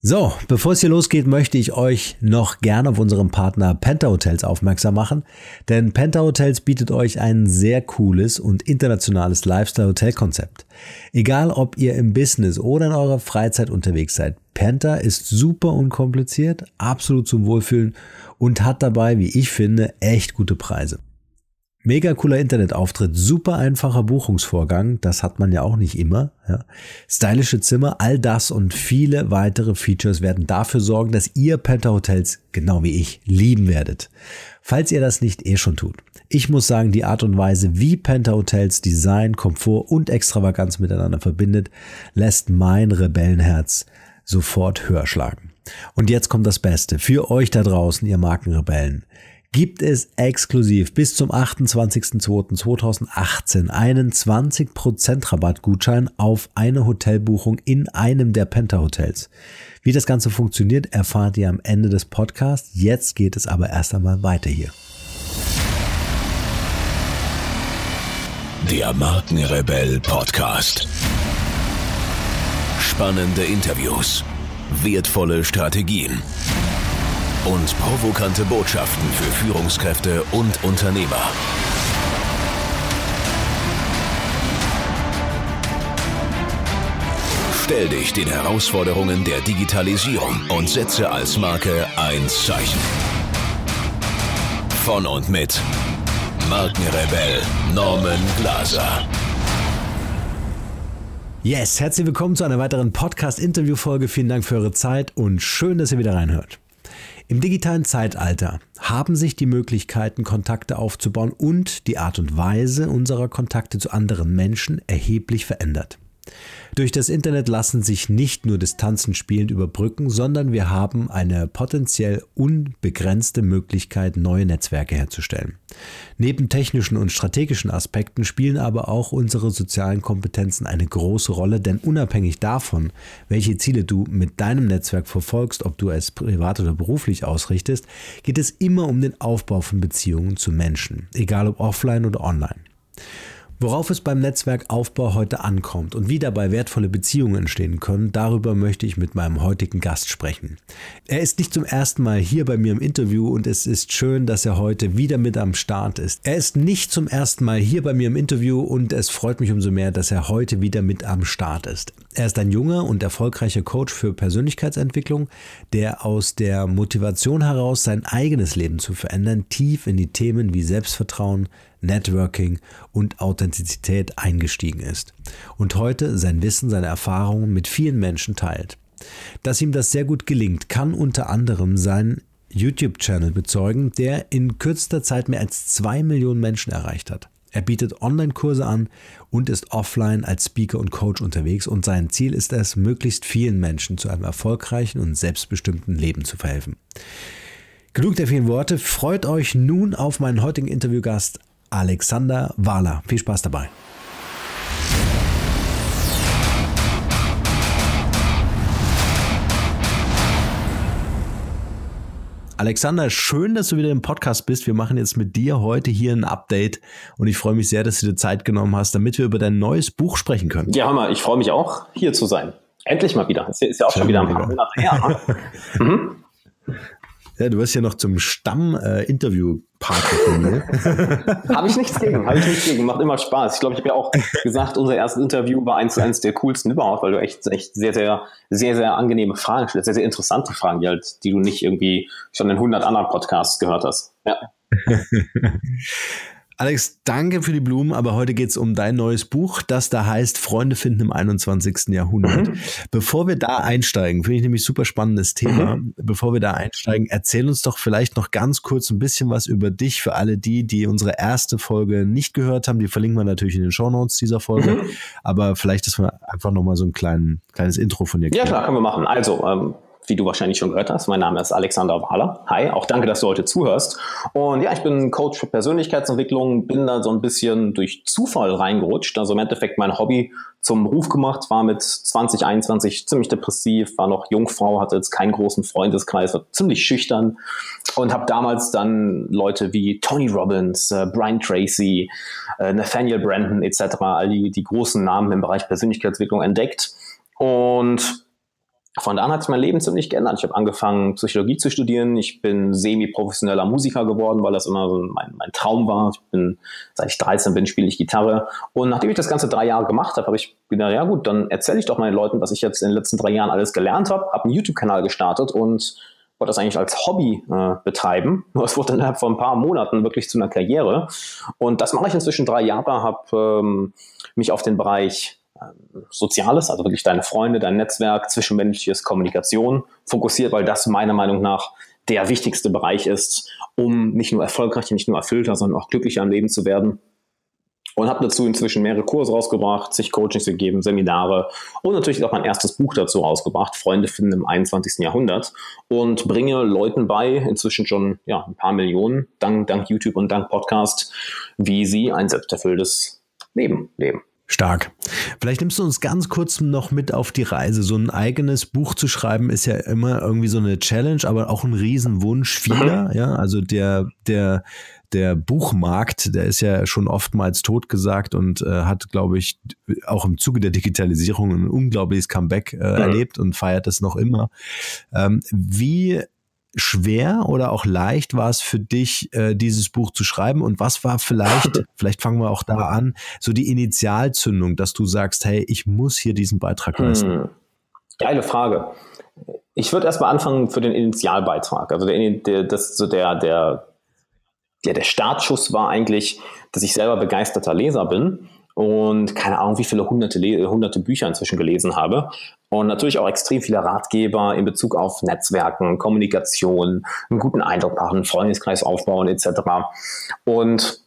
So, bevor es hier losgeht, möchte ich euch noch gerne auf unseren Partner Penta Hotels aufmerksam machen, denn Penta Hotels bietet euch ein sehr cooles und internationales Lifestyle-Hotel-Konzept. Egal, ob ihr im Business oder in eurer Freizeit unterwegs seid, Penta ist super unkompliziert, absolut zum Wohlfühlen und hat dabei, wie ich finde, echt gute Preise. Mega cooler Internetauftritt, super einfacher Buchungsvorgang, das hat man ja auch nicht immer. Ja. Stylische Zimmer, all das und viele weitere Features werden dafür sorgen, dass ihr Penta Hotels, genau wie ich, lieben werdet. Falls ihr das nicht eh schon tut. Ich muss sagen, die Art und Weise, wie Penta Hotels Design, Komfort und Extravaganz miteinander verbindet, lässt mein Rebellenherz sofort höher schlagen. Und jetzt kommt das Beste. Für euch da draußen, ihr Markenrebellen gibt es exklusiv bis zum 28.02.2018 einen 20% Rabattgutschein auf eine Hotelbuchung in einem der Penta Hotels. Wie das Ganze funktioniert, erfahrt ihr am Ende des Podcasts. Jetzt geht es aber erst einmal weiter hier. Der Markenrebell Podcast. Spannende Interviews, wertvolle Strategien und provokante Botschaften für Führungskräfte und Unternehmer. Stell dich den Herausforderungen der Digitalisierung und setze als Marke ein Zeichen. Von und mit Markenrebell Norman Glaser. Yes, herzlich willkommen zu einer weiteren Podcast-Interview-Folge. Vielen Dank für eure Zeit und schön, dass ihr wieder reinhört. Im digitalen Zeitalter haben sich die Möglichkeiten, Kontakte aufzubauen und die Art und Weise unserer Kontakte zu anderen Menschen erheblich verändert. Durch das Internet lassen sich nicht nur Distanzen spielend überbrücken, sondern wir haben eine potenziell unbegrenzte Möglichkeit, neue Netzwerke herzustellen. Neben technischen und strategischen Aspekten spielen aber auch unsere sozialen Kompetenzen eine große Rolle, denn unabhängig davon, welche Ziele du mit deinem Netzwerk verfolgst, ob du es privat oder beruflich ausrichtest, geht es immer um den Aufbau von Beziehungen zu Menschen, egal ob offline oder online. Worauf es beim Netzwerkaufbau heute ankommt und wie dabei wertvolle Beziehungen entstehen können, darüber möchte ich mit meinem heutigen Gast sprechen. Er ist nicht zum ersten Mal hier bei mir im Interview und es ist schön, dass er heute wieder mit am Start ist. Er ist nicht zum ersten Mal hier bei mir im Interview und es freut mich umso mehr, dass er heute wieder mit am Start ist. Er ist ein junger und erfolgreicher Coach für Persönlichkeitsentwicklung, der aus der Motivation heraus sein eigenes Leben zu verändern tief in die Themen wie Selbstvertrauen, Networking und Authentizität eingestiegen ist und heute sein Wissen, seine Erfahrungen mit vielen Menschen teilt. Dass ihm das sehr gut gelingt, kann unter anderem sein YouTube-Channel bezeugen, der in kürzester Zeit mehr als zwei Millionen Menschen erreicht hat. Er bietet Online-Kurse an und ist offline als Speaker und Coach unterwegs und sein Ziel ist es, möglichst vielen Menschen zu einem erfolgreichen und selbstbestimmten Leben zu verhelfen. Genug der vielen Worte. Freut euch nun auf meinen heutigen Interviewgast Alexander Wahler. Viel Spaß dabei. Alexander, schön, dass du wieder im Podcast bist. Wir machen jetzt mit dir heute hier ein Update und ich freue mich sehr, dass du dir Zeit genommen hast, damit wir über dein neues Buch sprechen können. Ja, Hammer, ich freue mich auch, hier zu sein. Endlich mal wieder. Ist ja auch Schön schon wieder ein paar Monate her. Ne? mhm. Ja, du wirst ja noch zum Stamm-Interview-Partner von mir. habe ich nichts gegen, habe ich nichts gegen. Macht immer Spaß. Ich glaube, ich habe ja auch gesagt, unser erstes Interview war eins zu eins der coolsten überhaupt, weil du echt, echt sehr, sehr, sehr, sehr angenehme Fragen stellst, sehr, sehr interessante Fragen, die halt, die du nicht irgendwie schon in 100 anderen Podcasts gehört hast. Ja. Alex, danke für die Blumen, aber heute geht es um dein neues Buch, das da heißt Freunde finden im 21. Jahrhundert. Mhm. Bevor wir da einsteigen, finde ich nämlich super spannendes Thema. Mhm. Bevor wir da einsteigen, erzähl uns doch vielleicht noch ganz kurz ein bisschen was über dich für alle die, die unsere erste Folge nicht gehört haben. Die verlinken wir natürlich in den Show Notes dieser Folge. Mhm. Aber vielleicht, dass wir einfach nochmal so ein klein, kleines Intro von dir kriegen. Ja, klar, können wir machen. Also, ähm, wie du wahrscheinlich schon gehört hast. Mein Name ist Alexander Wahler. Hi, auch danke, dass du heute zuhörst. Und ja, ich bin Coach für Persönlichkeitsentwicklung, bin da so ein bisschen durch Zufall reingerutscht. Also im Endeffekt mein Hobby zum Beruf gemacht, war mit 2021 ziemlich depressiv, war noch Jungfrau, hatte jetzt keinen großen Freundeskreis, war ziemlich schüchtern und habe damals dann Leute wie Tony Robbins, äh, Brian Tracy, äh, Nathaniel Brandon etc., all die, die großen Namen im Bereich Persönlichkeitsentwicklung entdeckt und von da an hat sich mein Leben ziemlich geändert. Ich habe angefangen, Psychologie zu studieren. Ich bin semi-professioneller Musiker geworden, weil das immer so mein, mein Traum war. Ich bin, seit ich 13 bin, spiele ich Gitarre. Und nachdem ich das Ganze drei Jahre gemacht habe, habe ich gedacht, ja gut, dann erzähle ich doch meinen Leuten, was ich jetzt in den letzten drei Jahren alles gelernt habe. Habe einen YouTube-Kanal gestartet und wollte das eigentlich als Hobby äh, betreiben. Nur es wurde innerhalb von ein paar Monaten wirklich zu einer Karriere. Und das mache ich inzwischen drei Jahre, habe ähm, mich auf den Bereich Soziales, also wirklich deine Freunde, dein Netzwerk, zwischenmenschliches Kommunikation fokussiert, weil das meiner Meinung nach der wichtigste Bereich ist, um nicht nur erfolgreicher, nicht nur erfüllter, sondern auch glücklicher im Leben zu werden. Und habe dazu inzwischen mehrere Kurse rausgebracht, sich Coachings gegeben, Seminare und natürlich auch mein erstes Buch dazu rausgebracht, Freunde finden im 21. Jahrhundert. Und bringe Leuten bei, inzwischen schon ja, ein paar Millionen, dank, dank YouTube und dank Podcast, wie sie ein selbsterfülltes Leben leben. Stark. Vielleicht nimmst du uns ganz kurz noch mit auf die Reise. So ein eigenes Buch zu schreiben ist ja immer irgendwie so eine Challenge, aber auch ein Riesenwunsch vieler. Mhm. Ja, also der, der, der Buchmarkt, der ist ja schon oftmals totgesagt und äh, hat, glaube ich, auch im Zuge der Digitalisierung ein unglaubliches Comeback äh, mhm. erlebt und feiert es noch immer. Ähm, wie schwer oder auch leicht war es für dich, äh, dieses Buch zu schreiben? Und was war vielleicht, vielleicht fangen wir auch da an, so die Initialzündung, dass du sagst, hey, ich muss hier diesen Beitrag leisten? Hm. Geile Frage. Ich würde erstmal anfangen für den Initialbeitrag. Also der, der, das, so der, der, der, der Startschuss war eigentlich, dass ich selber begeisterter Leser bin und keine Ahnung, wie viele hunderte, hunderte Bücher inzwischen gelesen habe. Und natürlich auch extrem viele Ratgeber in Bezug auf Netzwerken, Kommunikation, einen guten Eindruck machen, Freundeskreis aufbauen etc. Und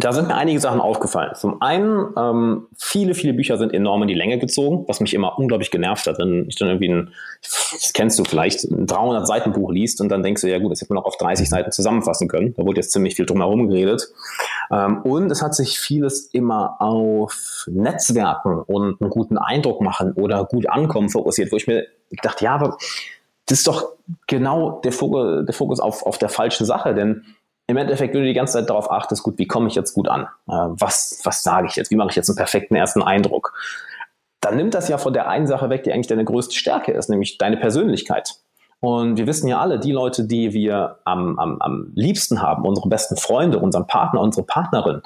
da sind mir einige Sachen aufgefallen. Zum einen, ähm, viele, viele Bücher sind enorm in die Länge gezogen, was mich immer unglaublich genervt hat. Wenn ich dann irgendwie ein, das kennst du vielleicht, ein 300 Seiten Buch liest und dann denkst du, ja gut, das hätte man noch auf 30 Seiten zusammenfassen können. Da wurde jetzt ziemlich viel drumherum geredet. Ähm, und es hat sich vieles immer auf Netzwerken und einen guten Eindruck machen oder gut ankommen fokussiert, wo ich mir gedacht, ja, aber das ist doch genau der Fokus, der Fokus auf, auf der falschen Sache, denn im Endeffekt, wenn du die ganze Zeit darauf achtest, gut, wie komme ich jetzt gut an? Äh, was, was sage ich jetzt? Wie mache ich jetzt einen perfekten ersten Eindruck? Dann nimmt das ja von der einen Sache weg, die eigentlich deine größte Stärke ist, nämlich deine Persönlichkeit. Und wir wissen ja alle, die Leute, die wir am, am, am liebsten haben, unsere besten Freunde, unseren Partner, unsere Partnerin,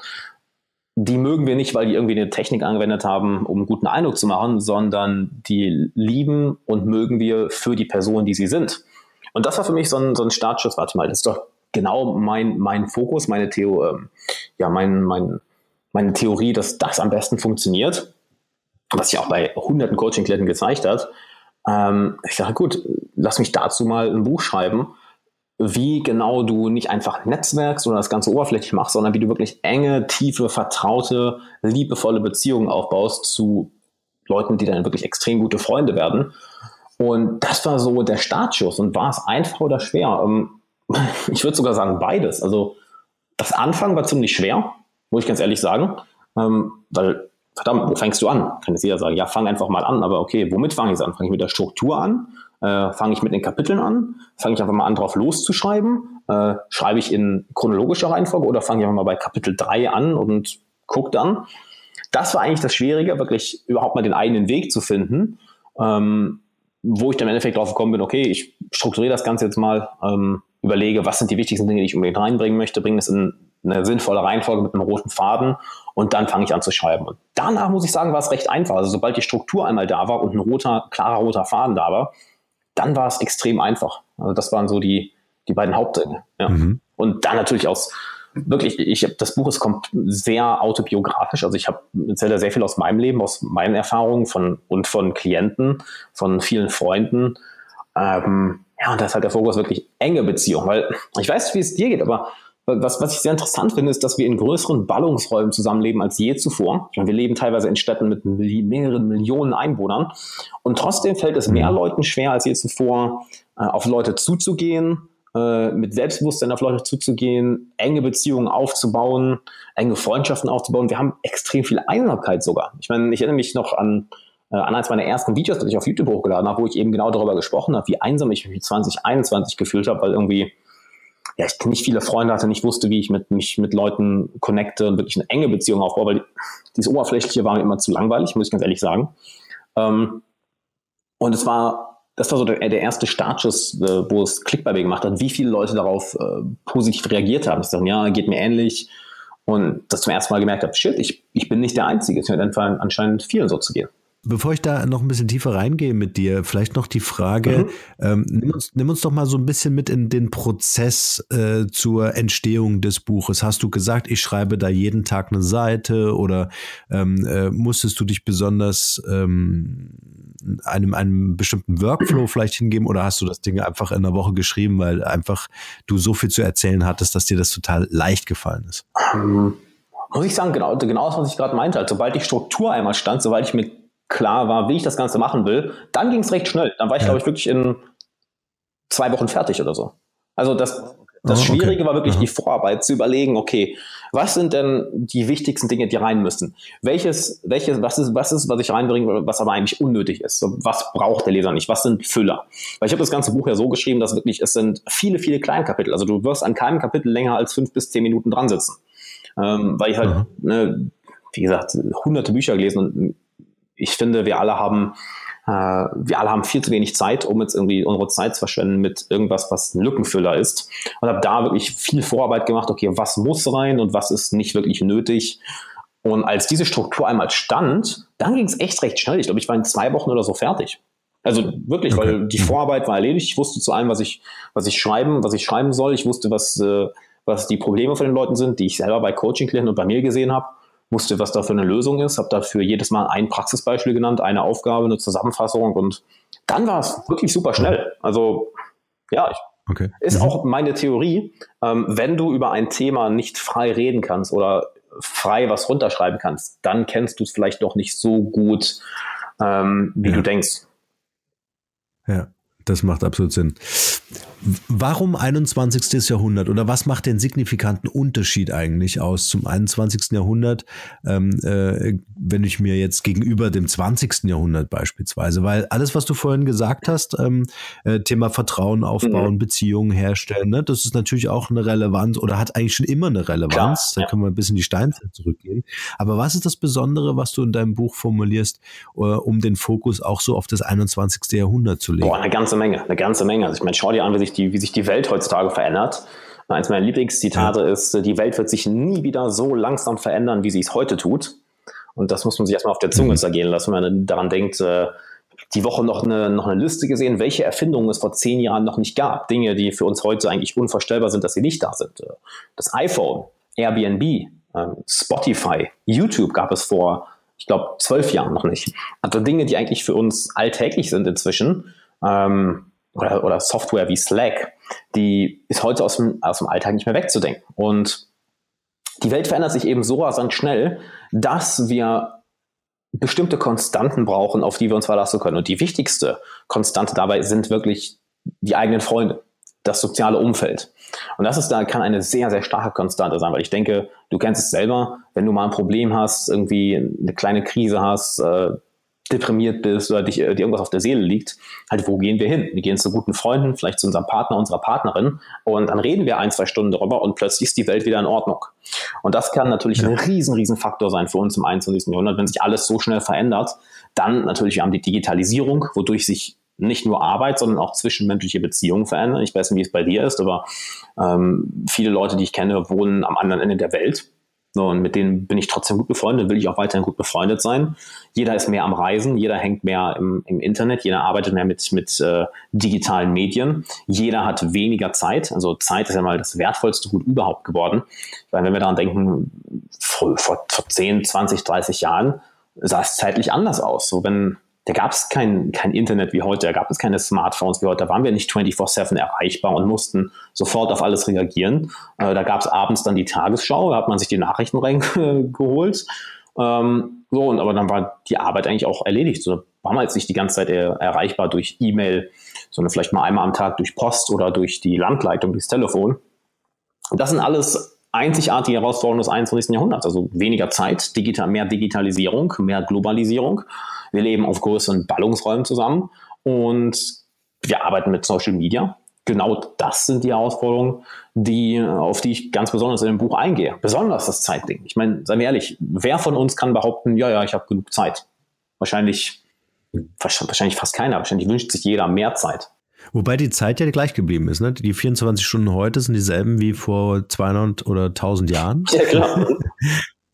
die mögen wir nicht, weil die irgendwie eine Technik angewendet haben, um einen guten Eindruck zu machen, sondern die lieben und mögen wir für die Person, die sie sind. Und das war für mich so ein, so ein Startschuss. Warte mal, das ist doch genau mein, mein Fokus, meine Theo, ähm, ja, mein, mein, meine Theorie, dass das am besten funktioniert, was sich auch bei hunderten Coaching-Klienten gezeigt hat. Ähm, ich dachte, gut, lass mich dazu mal ein Buch schreiben, wie genau du nicht einfach netzwerkst oder das Ganze oberflächlich machst, sondern wie du wirklich enge, tiefe, vertraute, liebevolle Beziehungen aufbaust zu Leuten, die dann wirklich extrem gute Freunde werden. Und das war so der Startschuss. Und war es einfach oder schwer? Ähm, ich würde sogar sagen beides. Also das Anfang war ziemlich schwer, muss ich ganz ehrlich sagen, ähm, weil verdammt, wo fängst du an? Kann jetzt jeder sagen, ja, fang einfach mal an, aber okay, womit fange ich an? Fange ich mit der Struktur an? Äh, fange ich mit den Kapiteln an? Fange ich einfach mal an, drauf loszuschreiben? Äh, schreibe ich in chronologischer Reihenfolge oder fange ich einfach mal bei Kapitel 3 an und gucke dann? Das war eigentlich das Schwierige, wirklich überhaupt mal den eigenen Weg zu finden, ähm, wo ich dann im Endeffekt drauf gekommen bin, okay, ich strukturiere das Ganze jetzt mal, ähm, überlege, was sind die wichtigsten Dinge, die ich unbedingt reinbringen möchte, bringe das in eine sinnvolle Reihenfolge mit einem roten Faden und dann fange ich an zu schreiben. Und danach muss ich sagen, war es recht einfach. Also sobald die Struktur einmal da war und ein roter, klarer roter Faden da war, dann war es extrem einfach. Also das waren so die, die beiden Hauptdinge. Ja. Mhm. Und dann natürlich aus wirklich, ich habe das Buch ist kommt sehr autobiografisch. Also ich habe erzähle sehr viel aus meinem Leben, aus meinen Erfahrungen von und von Klienten, von vielen Freunden. Ähm, ja, und da ist halt der Fokus wirklich enge Beziehung, weil ich weiß, wie es dir geht, aber was, was ich sehr interessant finde, ist, dass wir in größeren Ballungsräumen zusammenleben als je zuvor. wir leben teilweise in Städten mit mehreren Millionen Einwohnern. Und trotzdem fällt es mehr mhm. Leuten schwer als je zuvor, äh, auf Leute zuzugehen, äh, mit Selbstbewusstsein auf Leute zuzugehen, enge Beziehungen aufzubauen, enge Freundschaften aufzubauen. Wir haben extrem viel Einsamkeit sogar. Ich meine, ich erinnere mich noch an äh, an eines meiner ersten Videos, das ich auf YouTube hochgeladen habe, wo ich eben genau darüber gesprochen habe, wie einsam ich mich 2021 gefühlt habe, weil irgendwie ja, ich nicht viele Freunde hatte, nicht wusste, wie ich mit, mich mit Leuten connecte und wirklich eine enge Beziehung aufbaue, weil dieses Oberflächliche war mir immer zu langweilig, muss ich ganz ehrlich sagen. Ähm, Und es war, das war so der, der erste Startschuss, äh, wo es Klick bei mir gemacht hat, wie viele Leute darauf äh, positiv reagiert haben. Ich sagen, ja, geht mir ähnlich. Und das zum ersten Mal gemerkt habe, shit, ich, ich bin nicht der Einzige. Es wird anscheinend vielen so zu gehen. Bevor ich da noch ein bisschen tiefer reingehe mit dir, vielleicht noch die Frage, mhm. ähm, nimm, uns, nimm uns doch mal so ein bisschen mit in den Prozess äh, zur Entstehung des Buches. Hast du gesagt, ich schreibe da jeden Tag eine Seite oder ähm, äh, musstest du dich besonders ähm, einem, einem bestimmten Workflow vielleicht hingeben oder hast du das Ding einfach in einer Woche geschrieben, weil einfach du so viel zu erzählen hattest, dass dir das total leicht gefallen ist? Ähm, muss ich sagen, genau, genau das, was ich gerade meinte. Also, sobald die Struktur einmal stand, sobald ich mir klar war, wie ich das Ganze machen will, dann ging es recht schnell. Dann war ich, ja. glaube ich, wirklich in zwei Wochen fertig oder so. Also das, das oh, Schwierige okay. war wirklich Aha. die Vorarbeit zu überlegen, okay, was sind denn die wichtigsten Dinge, die rein müssen? Welches, welches, was ist, was ist, was ich reinbringe, was aber eigentlich unnötig ist? Was braucht der Leser nicht? Was sind Füller? Weil ich habe das ganze Buch ja so geschrieben, dass wirklich, es sind viele, viele Kleinkapitel. Also du wirst an keinem Kapitel länger als fünf bis zehn Minuten dran sitzen. Ähm, weil ich halt, ne, wie gesagt, hunderte Bücher gelesen und ich finde, wir alle haben äh, wir alle haben viel zu wenig Zeit, um jetzt irgendwie unsere Zeit zu verschwenden mit irgendwas, was ein Lückenfüller ist. Und habe da wirklich viel Vorarbeit gemacht, okay, was muss rein und was ist nicht wirklich nötig. Und als diese Struktur einmal stand, dann ging es echt recht schnell. Ich glaube, ich war in zwei Wochen oder so fertig. Also wirklich, okay. weil die. Vorarbeit war erledigt. Ich wusste zu allem, was ich, was ich schreiben, was ich schreiben soll. Ich wusste, was, äh, was die Probleme von den Leuten sind, die ich selber bei Coaching-Klienten und bei mir gesehen habe wusste, was da für eine Lösung ist, habe dafür jedes Mal ein Praxisbeispiel genannt, eine Aufgabe, eine Zusammenfassung und dann war es wirklich super schnell. Also ja, ich, okay. ist mhm. auch meine Theorie, ähm, wenn du über ein Thema nicht frei reden kannst oder frei was runterschreiben kannst, dann kennst du es vielleicht doch nicht so gut, ähm, wie ja. du denkst. Ja, das macht absolut Sinn. Warum 21. Jahrhundert oder was macht den signifikanten Unterschied eigentlich aus zum 21. Jahrhundert, ähm, äh, wenn ich mir jetzt gegenüber dem 20. Jahrhundert beispielsweise, weil alles, was du vorhin gesagt hast, ähm, äh, Thema Vertrauen aufbauen, mhm. Beziehungen herstellen, ne, das ist natürlich auch eine Relevanz oder hat eigentlich schon immer eine Relevanz. Klar, da können wir ein bisschen die Steinzeit zurückgehen. Aber was ist das Besondere, was du in deinem Buch formulierst, uh, um den Fokus auch so auf das 21. Jahrhundert zu legen? Boah, eine ganze Menge, eine ganze Menge. Also ich meine, schau dir an, wie sich sich die, wie sich die Welt heutzutage verändert. Eins meiner Lieblingszitate ja. ist, die Welt wird sich nie wieder so langsam verändern, wie sie es heute tut. Und das muss man sich erstmal auf der Zunge mhm. zergehen lassen, wenn man daran denkt, äh, die Woche noch eine, noch eine Liste gesehen, welche Erfindungen es vor zehn Jahren noch nicht gab. Dinge, die für uns heute eigentlich unvorstellbar sind, dass sie nicht da sind. Das iPhone, Airbnb, ähm, Spotify, YouTube gab es vor, ich glaube, zwölf Jahren noch nicht. Also Dinge, die eigentlich für uns alltäglich sind inzwischen. Ähm, oder, oder Software wie Slack, die ist heute aus dem, aus dem Alltag nicht mehr wegzudenken. Und die Welt verändert sich eben so rasant schnell, dass wir bestimmte Konstanten brauchen, auf die wir uns verlassen können. Und die wichtigste Konstante dabei sind wirklich die eigenen Freunde, das soziale Umfeld. Und das ist da kann eine sehr, sehr starke Konstante sein, weil ich denke, du kennst es selber, wenn du mal ein Problem hast, irgendwie eine kleine Krise hast, äh, deprimiert bist oder dich, äh, dir irgendwas auf der Seele liegt, halt, wo gehen wir hin? Wir gehen zu guten Freunden, vielleicht zu unserem Partner, unserer Partnerin und dann reden wir ein, zwei Stunden darüber und plötzlich ist die Welt wieder in Ordnung. Und das kann natürlich ja. ein riesen, riesen Faktor sein für uns im 21. Jahrhundert, wenn sich alles so schnell verändert. Dann natürlich, wir haben die Digitalisierung, wodurch sich nicht nur Arbeit, sondern auch zwischenmenschliche Beziehungen verändern. Ich weiß nicht, wie es bei dir ist, aber ähm, viele Leute, die ich kenne, wohnen am anderen Ende der Welt so, und mit denen bin ich trotzdem gut befreundet, will ich auch weiterhin gut befreundet sein. Jeder ist mehr am Reisen, jeder hängt mehr im, im Internet, jeder arbeitet mehr mit, mit äh, digitalen Medien, jeder hat weniger Zeit. Also Zeit ist ja mal das wertvollste Gut überhaupt geworden. Weil wenn wir daran denken, vor, vor, vor 10, 20, 30 Jahren sah es zeitlich anders aus. So, wenn da gab es kein, kein Internet wie heute, da gab es keine Smartphones wie heute, da waren wir nicht 24-7 erreichbar und mussten sofort auf alles reagieren. Äh, da gab es abends dann die Tagesschau, da hat man sich die Nachrichten reingeholt. Ähm, so, und aber dann war die Arbeit eigentlich auch erledigt. So war man jetzt nicht die ganze Zeit er, erreichbar durch E-Mail, sondern vielleicht mal einmal am Tag durch Post oder durch die Landleitung, durchs Telefon. Und das sind alles einzigartige Herausforderungen des 21. Jahrhunderts. Also weniger Zeit, digital, mehr Digitalisierung, mehr Globalisierung. Wir leben auf größeren Ballungsräumen zusammen und wir arbeiten mit Social Media. Genau das sind die Herausforderungen, die, auf die ich ganz besonders in dem Buch eingehe. Besonders das Zeitding. Ich meine, seien wir ehrlich, wer von uns kann behaupten, ja, ja, ich habe genug Zeit? Wahrscheinlich wahrscheinlich fast keiner. Wahrscheinlich wünscht sich jeder mehr Zeit. Wobei die Zeit ja gleich geblieben ist. Ne? Die 24 Stunden heute sind dieselben wie vor 200 oder 1000 Jahren. Ja, klar.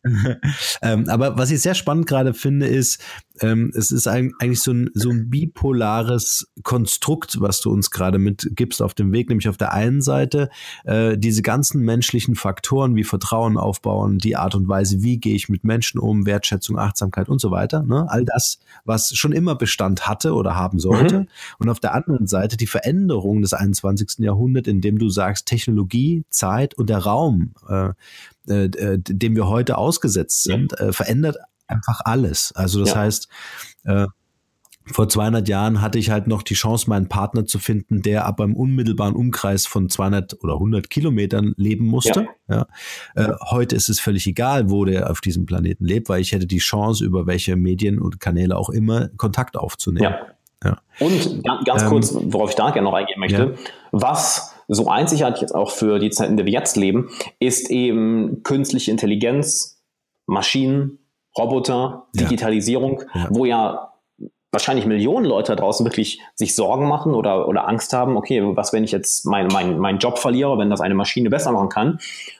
ähm, aber was ich sehr spannend gerade finde, ist, ähm, es ist eigentlich so ein, so ein bipolares Konstrukt, was du uns gerade mitgibst auf dem Weg, nämlich auf der einen Seite äh, diese ganzen menschlichen Faktoren wie Vertrauen aufbauen, die Art und Weise, wie gehe ich mit Menschen um, Wertschätzung, Achtsamkeit und so weiter. Ne? All das, was schon immer Bestand hatte oder haben sollte. Mhm. Und auf der anderen Seite die Veränderung des 21. Jahrhunderts, indem du sagst, Technologie, Zeit und der Raum, äh, äh, äh dem wir heute ausgesetzt sind, äh, verändert einfach alles. Also das ja. heißt, äh, vor 200 Jahren hatte ich halt noch die Chance, meinen Partner zu finden, der ab einem unmittelbaren Umkreis von 200 oder 100 Kilometern leben musste. Ja. ja. Äh, heute ist es völlig egal, wo der auf diesem Planeten lebt, weil ich hätte die Chance, über welche Medien und Kanäle auch immer Kontakt aufzunehmen. Ja. ja. Und ganz ähm, kurz, worauf ich da gerne noch eingehen möchte, ja. was so einzigartig jetzt auch für die Zeit, in der wir jetzt leben, ist eben künstliche Intelligenz, Maschinen, Roboter, Digitalisierung, ja. Ja. wo ja wahrscheinlich Millionen Leute draußen wirklich sich Sorgen machen oder, oder Angst haben, okay, was, wenn ich jetzt meinen mein, mein Job verliere, wenn das eine Maschine besser machen kann?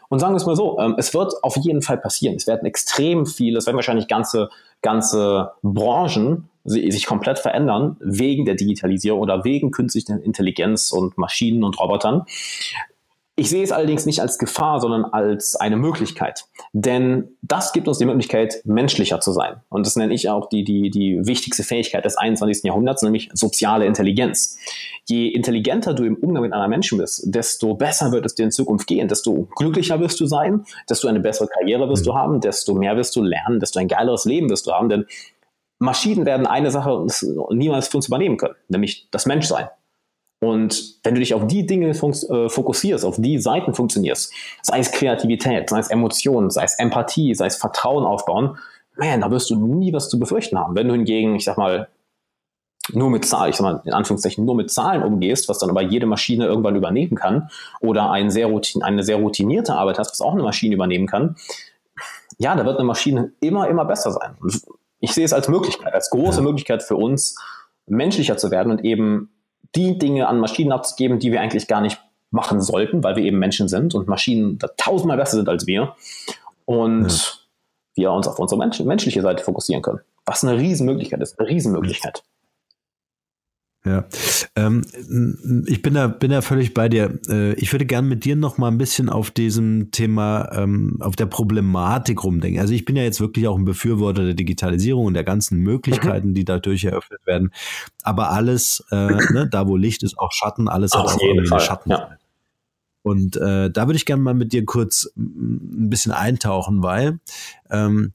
Und sagen wir es mal so, ähm, es wird auf jeden Fall passieren. Es werden extrem viele, es werden wahrscheinlich ganze, ganze Branchen sich komplett verändern wegen der Digitalisierung oder wegen künstlicher Intelligenz und Maschinen und Robotern. Ich sehe es allerdings nicht als Gefahr, sondern als eine Möglichkeit. Denn das gibt uns die Möglichkeit, menschlicher zu sein. Und das nenne ich auch die, die, die wichtigste Fähigkeit des 21. Jahrhunderts, nämlich soziale Intelligenz. Je intelligenter du im Umgang mit anderen Menschen bist, desto besser wird es dir in Zukunft gehen, desto glücklicher wirst du sein, desto eine bessere Karriere wirst mhm. du haben, desto mehr wirst du lernen, desto ein geileres Leben wirst du haben. Denn Maschinen werden eine Sache niemals für uns übernehmen können, nämlich das Menschsein. Und wenn du dich auf die Dinge äh, fokussierst, auf die Seiten funktionierst, sei es Kreativität, sei es Emotionen, sei es Empathie, sei es Vertrauen aufbauen, man, da wirst du nie was zu befürchten haben. Wenn du hingegen, ich sag mal, nur mit Zahlen, ich sag mal, in Anführungszeichen nur mit Zahlen umgehst, was dann aber jede Maschine irgendwann übernehmen kann, oder ein sehr routine, eine sehr routinierte Arbeit hast, was auch eine Maschine übernehmen kann, ja, da wird eine Maschine immer, immer besser sein. Und ich sehe es als Möglichkeit, als große Möglichkeit für uns, menschlicher zu werden und eben die Dinge an Maschinen abzugeben, die wir eigentlich gar nicht machen sollten, weil wir eben Menschen sind und Maschinen da tausendmal besser sind als wir. Und ja. wir uns auf unsere Mensch menschliche Seite fokussieren können. Was eine Riesenmöglichkeit ist, eine Riesenmöglichkeit. Ja, ähm, ich bin da, bin da völlig bei dir. Äh, ich würde gern mit dir noch mal ein bisschen auf diesem Thema, ähm, auf der Problematik rumdenken. Also ich bin ja jetzt wirklich auch ein Befürworter der Digitalisierung und der ganzen Möglichkeiten, mhm. die dadurch eröffnet werden. Aber alles, äh, ne, da wo Licht ist, auch Schatten, alles auf hat auch irgendwie eine Schatten. Ja. Und äh, da würde ich gerne mal mit dir kurz ein bisschen eintauchen, weil ähm,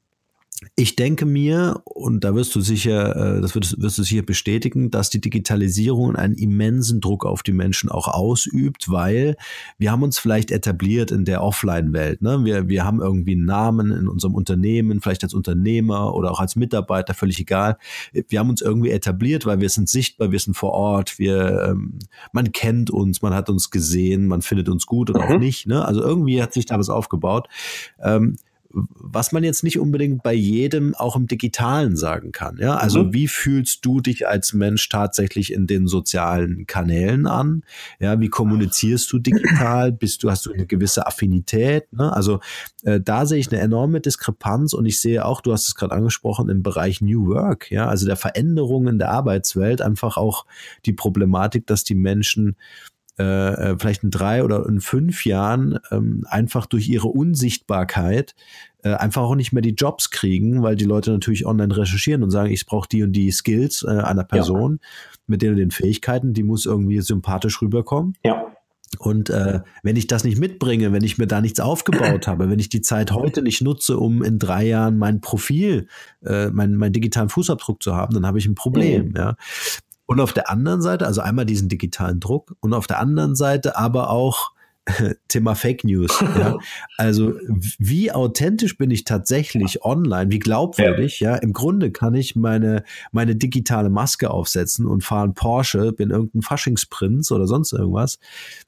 ich denke mir, und da wirst du sicher, äh, das wirst, wirst, du sicher bestätigen, dass die Digitalisierung einen immensen Druck auf die Menschen auch ausübt, weil wir haben uns vielleicht etabliert in der Offline-Welt. Ne? Wir, wir haben irgendwie einen Namen in unserem Unternehmen, vielleicht als Unternehmer oder auch als Mitarbeiter, völlig egal. Wir haben uns irgendwie etabliert, weil wir sind sichtbar, wir sind vor Ort, wir, ähm, man kennt uns, man hat uns gesehen, man findet uns gut oder mhm. auch nicht. Ne? Also irgendwie hat sich da was aufgebaut. Ähm, was man jetzt nicht unbedingt bei jedem auch im Digitalen sagen kann. Ja, also mhm. wie fühlst du dich als Mensch tatsächlich in den sozialen Kanälen an? Ja, wie kommunizierst du digital? Bist du, hast du eine gewisse Affinität? Ne? Also äh, da sehe ich eine enorme Diskrepanz und ich sehe auch, du hast es gerade angesprochen, im Bereich New Work, ja, also der Veränderungen der Arbeitswelt einfach auch die Problematik, dass die Menschen äh, äh, vielleicht in drei oder in fünf Jahren ähm, einfach durch ihre Unsichtbarkeit äh, einfach auch nicht mehr die Jobs kriegen, weil die Leute natürlich online recherchieren und sagen, ich brauche die und die Skills äh, einer Person ja. mit den und den Fähigkeiten, die muss irgendwie sympathisch rüberkommen. Ja. Und äh, wenn ich das nicht mitbringe, wenn ich mir da nichts aufgebaut habe, wenn ich die Zeit heute nicht nutze, um in drei Jahren mein Profil, äh, mein, meinen digitalen Fußabdruck zu haben, dann habe ich ein Problem. Mhm. Ja. Und auf der anderen Seite, also einmal diesen digitalen Druck und auf der anderen Seite aber auch Thema Fake News. Ja. Also wie authentisch bin ich tatsächlich online? Wie glaubwürdig? Ja. ja, im Grunde kann ich meine meine digitale Maske aufsetzen und fahre einen Porsche, bin irgendein Faschingsprinz oder sonst irgendwas.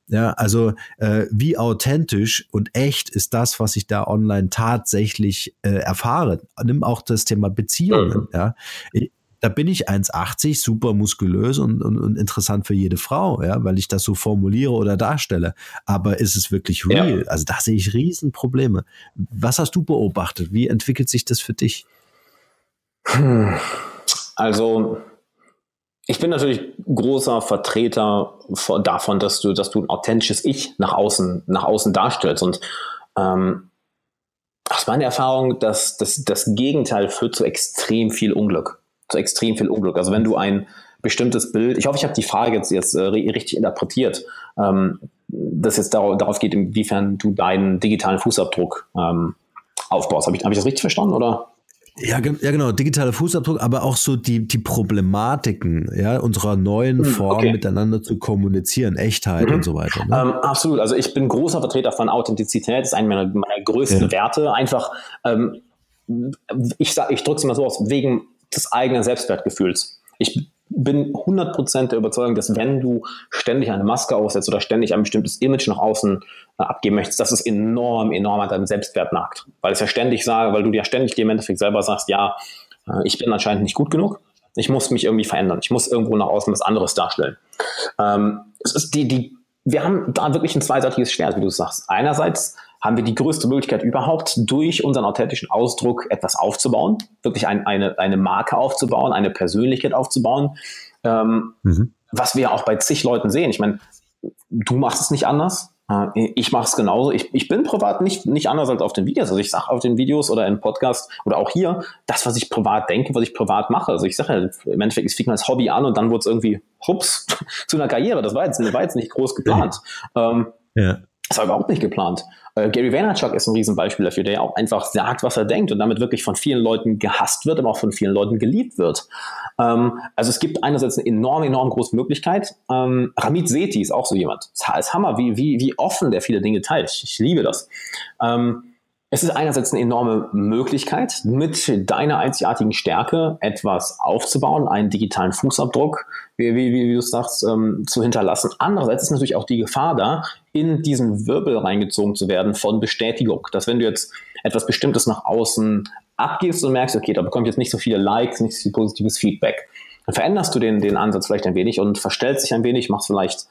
Ja, also äh, wie authentisch und echt ist das, was ich da online tatsächlich äh, erfahre? Nimm auch das Thema Beziehungen. Mhm. Ja, da bin ich 1,80, super muskulös und, und, und, interessant für jede Frau, ja, weil ich das so formuliere oder darstelle. Aber ist es wirklich real? Ja. Also da sehe ich Riesenprobleme. Was hast du beobachtet? Wie entwickelt sich das für dich? Also ich bin natürlich großer Vertreter davon, dass du, dass du ein authentisches Ich nach außen, nach außen darstellst. Und ähm, aus meiner Erfahrung, dass das, das Gegenteil führt zu extrem viel Unglück. Zu extrem viel Unglück. Also wenn du ein bestimmtes Bild, ich hoffe, ich habe die Frage jetzt, jetzt äh, richtig interpretiert, ähm, dass jetzt darauf, darauf geht, inwiefern du deinen digitalen Fußabdruck ähm, aufbaust. Habe ich, hab ich das richtig verstanden oder? Ja, ja, genau, digitaler Fußabdruck, aber auch so die, die Problematiken ja, unserer neuen hm, Form okay. miteinander zu kommunizieren, Echtheit mhm. und so weiter. Ne? Ähm, absolut. Also ich bin großer Vertreter von Authentizität, das ist einer meiner, meiner größten ja. Werte. Einfach, ähm, ich, ich drücke es mal so aus, wegen des eigenen Selbstwertgefühls. Ich bin 100% der Überzeugung, dass wenn du ständig eine Maske aufsetzt oder ständig ein bestimmtes Image nach außen äh, abgeben möchtest, dass es enorm, enorm an deinem Selbstwert nagt. Weil es ja ständig sage, weil du dir ständig dir im Endeffekt selber sagst, ja, äh, ich bin anscheinend nicht gut genug, ich muss mich irgendwie verändern, ich muss irgendwo nach außen was anderes darstellen. Ähm, es ist die, die, wir haben da wirklich ein zweiseitiges Schwert, wie du sagst. Einerseits haben wir die größte Möglichkeit überhaupt, durch unseren authentischen Ausdruck etwas aufzubauen, wirklich ein, eine, eine Marke aufzubauen, eine Persönlichkeit aufzubauen, ähm, mhm. was wir auch bei zig Leuten sehen. Ich meine, du machst es nicht anders. Äh, ich mache es genauso. Ich, ich bin privat nicht, nicht anders als auf den Videos. Also ich sage auf den Videos oder im Podcast oder auch hier das, was ich privat denke, was ich privat mache. Also ich sage ja, im Endeffekt, ich fing als Hobby an und dann wurde es irgendwie, hups, zu einer Karriere. Das war jetzt, war jetzt nicht groß geplant. Ja. Ähm, ja. Das war überhaupt nicht geplant. Äh, Gary Vaynerchuk ist ein Riesenbeispiel dafür, der ja auch einfach sagt, was er denkt und damit wirklich von vielen Leuten gehasst wird, aber auch von vielen Leuten geliebt wird. Ähm, also es gibt einerseits eine enorm, enorm große Möglichkeit. Ähm, Ramit Sethi ist auch so jemand. Es ist Hammer, wie, wie, wie offen der viele Dinge teilt. Ich, ich liebe das. Ähm, es ist einerseits eine enorme Möglichkeit, mit deiner einzigartigen Stärke etwas aufzubauen, einen digitalen Fußabdruck, wie, wie, wie du sagst, ähm, zu hinterlassen. Andererseits ist natürlich auch die Gefahr da, in diesen Wirbel reingezogen zu werden von Bestätigung. Dass wenn du jetzt etwas Bestimmtes nach außen abgibst und merkst, okay, da bekomme ich jetzt nicht so viele Likes, nicht so viel positives Feedback, dann veränderst du den, den Ansatz vielleicht ein wenig und verstellst dich ein wenig, machst vielleicht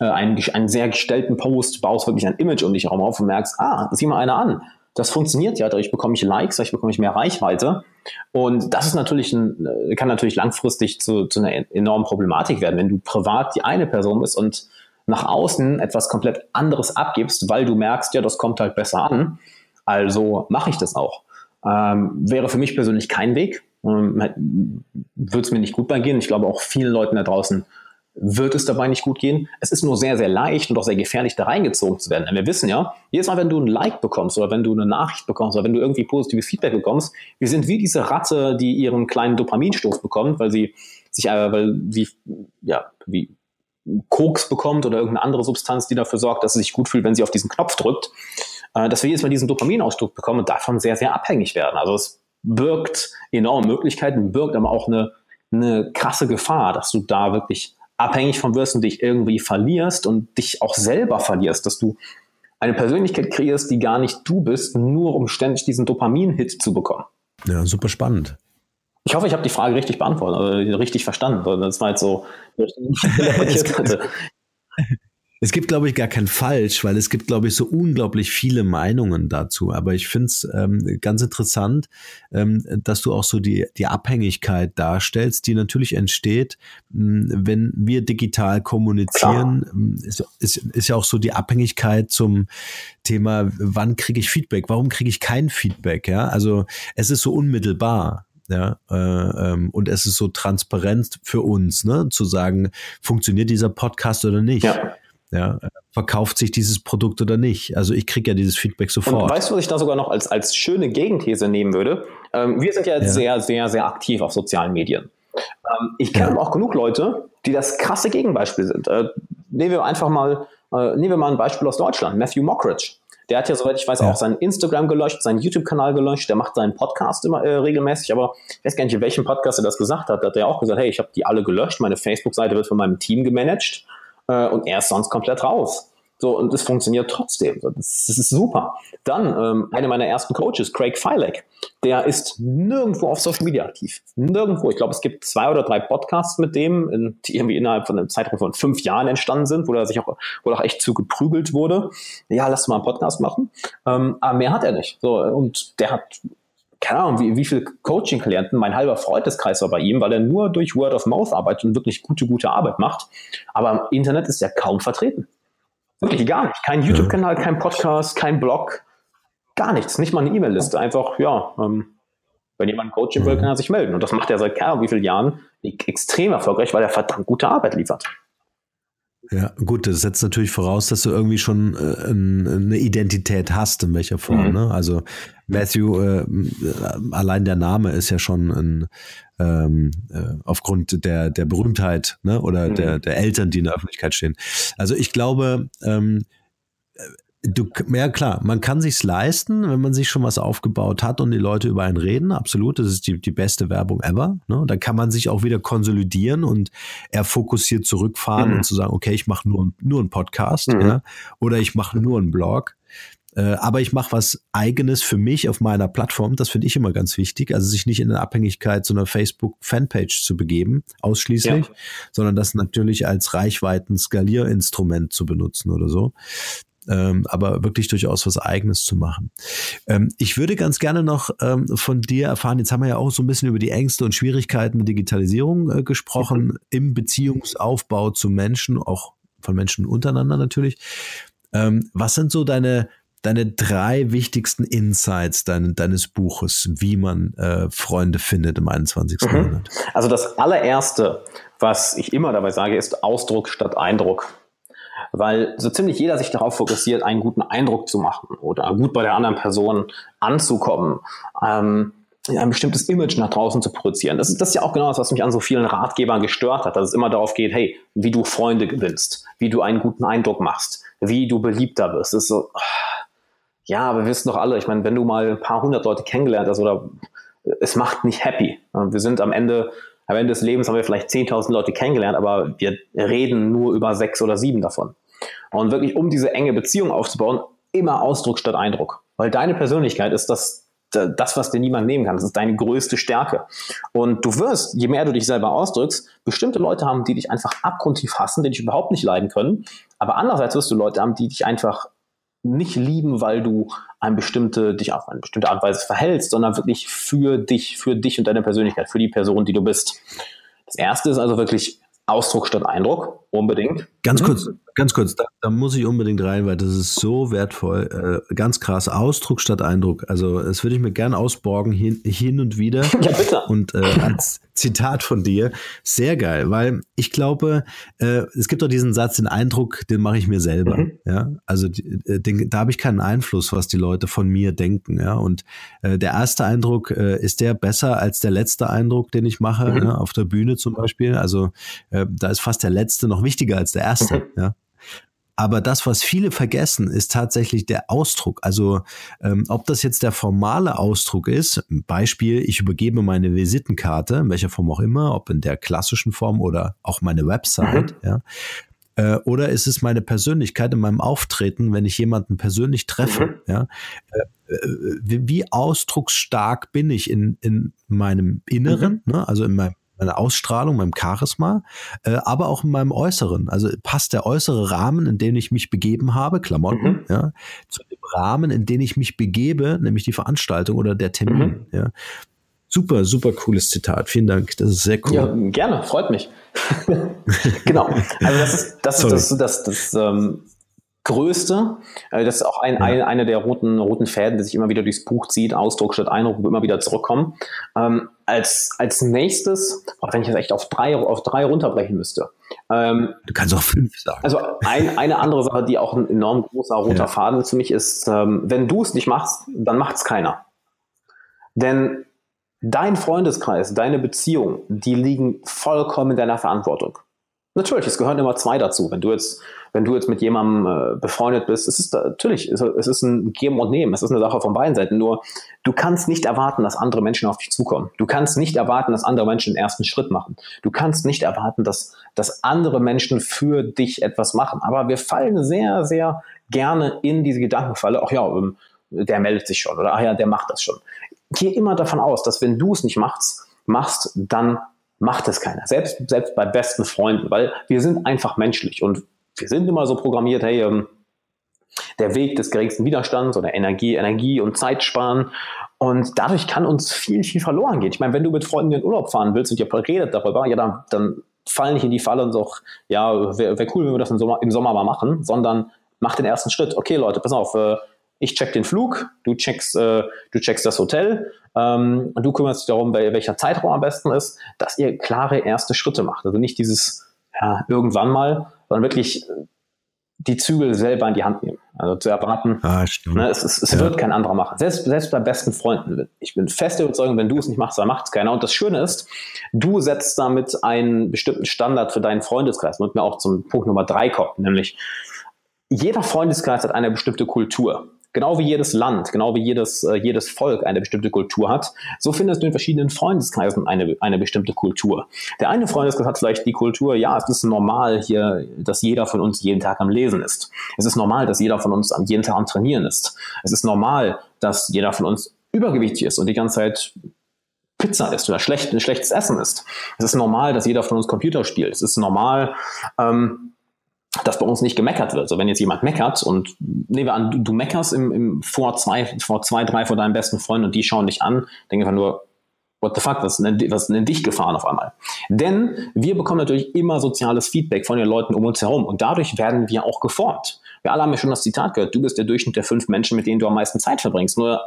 äh, einen, einen sehr gestellten Post, baust wirklich ein Image um dich herum auf und merkst, ah, sieh mal einer an das funktioniert ja, dadurch bekomme ich Likes, dadurch bekomme ich mehr Reichweite. Und das ist natürlich ein, äh, kann natürlich langfristig zu, zu einer enormen Problematik werden, wenn du privat die eine Person bist und nach außen etwas komplett anderes abgibst, weil du merkst, ja, das kommt halt besser an. Also mache ich das auch. Ähm, wäre für mich persönlich kein Weg. Ähm, Würde es mir nicht gut bei gehen. Ich glaube auch vielen Leuten da draußen wird es dabei nicht gut gehen. Es ist nur sehr, sehr leicht und auch sehr gefährlich, da reingezogen zu werden. Denn wir wissen ja, jedes Mal, wenn du ein Like bekommst oder wenn du eine Nachricht bekommst oder wenn du irgendwie positives Feedback bekommst, wir sind wie diese Ratte, die ihren kleinen Dopaminstoß bekommt, weil sie sich, äh, weil sie, ja, wie Koks bekommt oder irgendeine andere Substanz, die dafür sorgt, dass sie sich gut fühlt, wenn sie auf diesen Knopf drückt, äh, dass wir jedes Mal diesen Dopaminausdruck bekommen und davon sehr, sehr abhängig werden. Also es birgt enorme Möglichkeiten, birgt aber auch eine, eine krasse Gefahr, dass du da wirklich abhängig von wirst und dich irgendwie verlierst und dich auch selber verlierst, dass du eine Persönlichkeit kreierst, die gar nicht du bist, nur um ständig diesen Dopamin-Hit zu bekommen. Ja, super spannend. Ich hoffe, ich habe die Frage richtig beantwortet, also richtig verstanden. Das war jetzt so, Es gibt, glaube ich, gar kein Falsch, weil es gibt, glaube ich, so unglaublich viele Meinungen dazu. Aber ich finde es ähm, ganz interessant, ähm, dass du auch so die, die Abhängigkeit darstellst, die natürlich entsteht, mh, hm, wenn wir digital kommunizieren. Hm, ist, ist, ist ja auch so die Abhängigkeit zum Thema, wann kriege ich Feedback? Warum kriege ich kein Feedback? Ja, also es ist so unmittelbar. Ja, äh, ähm, und es ist so transparent für uns, ne, zu sagen, funktioniert dieser Podcast oder nicht. Ja. Ja, verkauft sich dieses Produkt oder nicht? Also ich kriege ja dieses Feedback sofort. Und weißt du, was ich da sogar noch als, als schöne Gegenthese nehmen würde? Ähm, wir sind ja, ja, sehr, sehr, sehr aktiv auf sozialen Medien. Ähm, ich kenne ja. auch genug Leute, die das krasse Gegenbeispiel sind. Äh, nehmen wir einfach mal, äh, nehmen wir mal ein Beispiel aus Deutschland, Matthew Mockridge. Der hat ja, soweit ich weiß, ja. auch sein Instagram gelöscht, seinen YouTube-Kanal gelöscht, der macht seinen Podcast immer äh, regelmäßig, aber ich weiß gar nicht, in welchem Podcast er das gesagt hat. Da hat er auch gesagt, hey, ich habe die alle gelöscht, meine Facebook-Seite wird von meinem Team gemanagt äh, und er ist sonst komplett raus. So, und es funktioniert trotzdem. Das, das ist super. Dann, ähm, einer meiner ersten Coaches, Craig Filek, der ist nirgendwo auf Social Media aktiv. Nirgendwo. Ich glaube, es gibt zwei oder drei Podcasts mit dem, die irgendwie innerhalb von einem Zeitraum von fünf Jahren entstanden sind, wo er sich auch, wo er auch echt zu geprügelt wurde. Ja, lass mal einen Podcast machen. Ähm, aber mehr hat er nicht. So, und der hat keine Ahnung, wie, wie viele Coaching-Klienten, mein halber Freundeskreis war bei ihm, weil er nur durch Word of Mouth arbeitet und wirklich gute, gute Arbeit macht. Aber im Internet ist er kaum vertreten. Wirklich gar nicht. Kein YouTube-Kanal, kein Podcast, kein Blog, gar nichts. Nicht mal eine E-Mail-Liste. Einfach, ja, ähm, wenn jemand Coaching will, kann er sich melden. Und das macht er seit keine wie vielen Jahren extrem erfolgreich, weil er verdammt gute Arbeit liefert. Ja, gut, das setzt natürlich voraus, dass du irgendwie schon äh, eine Identität hast, in welcher Form. Mhm. Ne? Also Matthew, äh, allein der Name ist ja schon ein, ähm, äh, aufgrund der, der Berühmtheit ne? oder mhm. der, der Eltern, die in der Öffentlichkeit stehen. Also ich glaube, ähm, Du, ja klar, man kann sich's leisten, wenn man sich schon was aufgebaut hat und die Leute über einen reden. Absolut, das ist die, die beste Werbung ever. Ne? Dann kann man sich auch wieder konsolidieren und eher fokussiert zurückfahren mhm. und zu sagen, okay, ich mache nur, nur einen Podcast mhm. ja? oder ich mache nur einen Blog. Äh, aber ich mache was Eigenes für mich auf meiner Plattform. Das finde ich immer ganz wichtig. Also sich nicht in eine Abhängigkeit zu einer Facebook-Fanpage zu begeben, ausschließlich, ja. sondern das natürlich als Reichweiten-Skalierinstrument zu benutzen oder so ähm, aber wirklich durchaus was Eigenes zu machen. Ähm, ich würde ganz gerne noch ähm, von dir erfahren, jetzt haben wir ja auch so ein bisschen über die Ängste und Schwierigkeiten der Digitalisierung äh, gesprochen, mhm. im Beziehungsaufbau zu Menschen, auch von Menschen untereinander natürlich. Ähm, was sind so deine deine drei wichtigsten Insights dein, deines Buches, wie man äh, Freunde findet im 21. Mhm. Jahrhundert? Also das allererste, was ich immer dabei sage, ist Ausdruck statt Eindruck weil so ziemlich jeder sich darauf fokussiert, einen guten Eindruck zu machen oder gut bei der anderen Person anzukommen. Ähm, ein bestimmtes Image nach draußen zu produzieren. Das ist, das ist ja auch genau das, was mich an so vielen Ratgebern gestört hat, dass es immer darauf geht, hey, wie du Freunde gewinnst, wie du einen guten Eindruck machst, wie du beliebter wirst. Das ist so, ja, wir wissen doch alle, ich meine, wenn du mal ein paar hundert Leute kennengelernt hast oder es macht nicht happy. Wir sind am Ende am Ende des Lebens haben wir vielleicht 10.000 Leute kennengelernt, aber wir reden nur über sechs oder sieben davon. Und wirklich, um diese enge Beziehung aufzubauen, immer Ausdruck statt Eindruck. Weil deine Persönlichkeit ist das, das, was dir niemand nehmen kann. Das ist deine größte Stärke. Und du wirst, je mehr du dich selber ausdrückst, bestimmte Leute haben, die dich einfach abgrundtief hassen, die dich überhaupt nicht leiden können. Aber andererseits wirst du Leute haben, die dich einfach nicht lieben, weil du eine bestimmte, dich auf eine bestimmte Art und Weise verhältst, sondern wirklich für dich, für dich und deine Persönlichkeit, für die Person, die du bist. Das erste ist also wirklich Ausdruck statt Eindruck, unbedingt. Ganz mhm. kurz, ganz kurz, da, da, muss ich unbedingt rein, weil das ist so wertvoll. Äh, ganz krass, Ausdruck statt Eindruck. Also das würde ich mir gern ausborgen, hin, hin und wieder. Ja, bitte. Und äh, als Zitat von dir, sehr geil, weil ich glaube, äh, es gibt doch diesen Satz, den Eindruck, den mache ich mir selber. Mhm. Ja, also äh, den, da habe ich keinen Einfluss, was die Leute von mir denken. Ja, und äh, der erste Eindruck äh, ist der besser als der letzte Eindruck, den ich mache, mhm. ja, auf der Bühne zum Beispiel. Also da ist fast der letzte noch wichtiger als der erste. Mhm. Ja. Aber das, was viele vergessen, ist tatsächlich der Ausdruck. Also ähm, ob das jetzt der formale Ausdruck ist, Beispiel, ich übergebe meine Visitenkarte, in welcher Form auch immer, ob in der klassischen Form oder auch meine Website, mhm. ja. Äh, oder ist es meine Persönlichkeit in meinem Auftreten, wenn ich jemanden persönlich treffe? Mhm. Ja? Äh, äh wie, wie, ausdrucksstark bin ich in, in meinem Inneren, mhm. ne? also in meinem meiner Ausstrahlung, meinem Charisma, äh, aber auch in meinem Äußeren. Also passt der äußere Rahmen, in den ich mich begeben habe, Klamotten, mhm. ja, zu dem Rahmen, in den ich mich begebe, nämlich die Veranstaltung oder der Termin. Mhm. Ja. Super, super cooles Zitat. Vielen Dank. Das ist sehr cool. Ja, gerne, freut mich. genau. Also das ist das, ist das, das, das, das ähm, Größte. Äh, das ist auch ein, ein, eine der roten, roten Fäden, die sich immer wieder durchs Buch zieht. Ausdruck statt Eindruck, immer wieder zurückkommen. Ähm, als, als nächstes, wenn ich das echt auf drei, auf drei runterbrechen müsste. Ähm, du kannst auch fünf sagen. Also ein, eine andere Sache, die auch ein enorm großer roter ja. Faden für mich ist, ähm, wenn du es nicht machst, dann macht es keiner. Denn dein Freundeskreis, deine Beziehung, die liegen vollkommen in deiner Verantwortung. Natürlich, es gehören immer zwei dazu. Wenn du jetzt, wenn du jetzt mit jemandem äh, befreundet bist, es ist natürlich, es ist ein Geben und Nehmen. Es ist eine Sache von beiden Seiten. Nur du kannst nicht erwarten, dass andere Menschen auf dich zukommen. Du kannst nicht erwarten, dass andere Menschen den ersten Schritt machen. Du kannst nicht erwarten, dass, dass andere Menschen für dich etwas machen. Aber wir fallen sehr, sehr gerne in diese Gedankenfalle. Ach ja, ähm, der meldet sich schon oder ach ja, der macht das schon. Geh immer davon aus, dass wenn du es nicht machst, machst, dann macht es keiner. Selbst, selbst bei besten Freunden, weil wir sind einfach menschlich und wir sind immer so programmiert, hey, ähm, der Weg des geringsten Widerstands oder Energie, Energie und Zeit sparen. Und dadurch kann uns viel, viel verloren gehen. Ich meine, wenn du mit Freunden in den Urlaub fahren willst und ihr redet darüber, ja, dann, dann fall nicht in die Falle und so, ja, wäre wär cool, wenn wir das im Sommer, im Sommer mal machen, sondern mach den ersten Schritt. Okay, Leute, pass auf, äh, ich check den Flug, du checkst, äh, du checkst das Hotel ähm, und du kümmerst dich darum, welcher Zeitraum am besten ist, dass ihr klare erste Schritte macht. Also nicht dieses ja, irgendwann mal, sondern wirklich die Zügel selber in die Hand nehmen. Also zu erwarten, ah, ne, es, es, es ja. wird kein anderer machen. Selbst, selbst bei besten Freunden. Ich bin fest der Überzeugung, wenn du es nicht machst, dann macht es keiner. Und das Schöne ist, du setzt damit einen bestimmten Standard für deinen Freundeskreis. Und mir auch zum Punkt Nummer drei kommt, nämlich jeder Freundeskreis hat eine bestimmte Kultur. Genau wie jedes Land, genau wie jedes, äh, jedes Volk eine bestimmte Kultur hat, so findest du in verschiedenen Freundeskreisen eine, eine bestimmte Kultur. Der eine Freundeskreis hat vielleicht die Kultur, ja, es ist normal hier, dass jeder von uns jeden Tag am Lesen ist. Es ist normal, dass jeder von uns am jeden Tag am Trainieren ist. Es ist normal, dass jeder von uns übergewichtig ist und die ganze Zeit Pizza isst oder schlecht, schlechtes Essen isst. Es ist normal, dass jeder von uns Computer spielt. Es ist normal, ähm, dass bei uns nicht gemeckert wird. So, wenn jetzt jemand meckert und nehmen wir an, du, du meckerst im, im, vor, zwei, vor zwei, drei vor deinen besten Freunden und die schauen dich an, denken einfach nur, what the fuck, was ist denn dich gefahren auf einmal? Denn wir bekommen natürlich immer soziales Feedback von den Leuten um uns herum und dadurch werden wir auch geformt. Wir alle haben ja schon das Zitat gehört, du bist der Durchschnitt der fünf Menschen, mit denen du am meisten Zeit verbringst. Nur